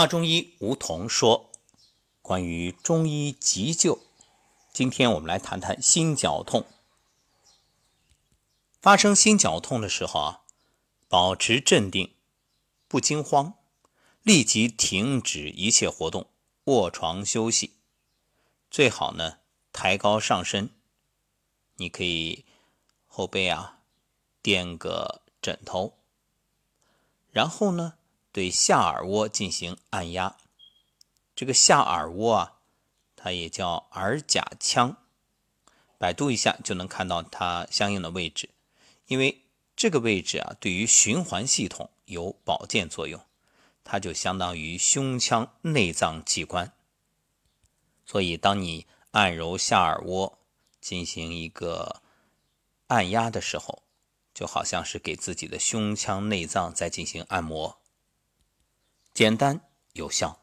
话中医吴桐说：“关于中医急救，今天我们来谈谈心绞痛。发生心绞痛的时候啊，保持镇定，不惊慌，立即停止一切活动，卧床休息。最好呢，抬高上身，你可以后背啊垫个枕头，然后呢。”对下耳窝进行按压，这个下耳窝啊，它也叫耳甲腔，百度一下就能看到它相应的位置。因为这个位置啊，对于循环系统有保健作用，它就相当于胸腔内脏器官。所以，当你按揉下耳窝进行一个按压的时候，就好像是给自己的胸腔内脏在进行按摩。简单有效。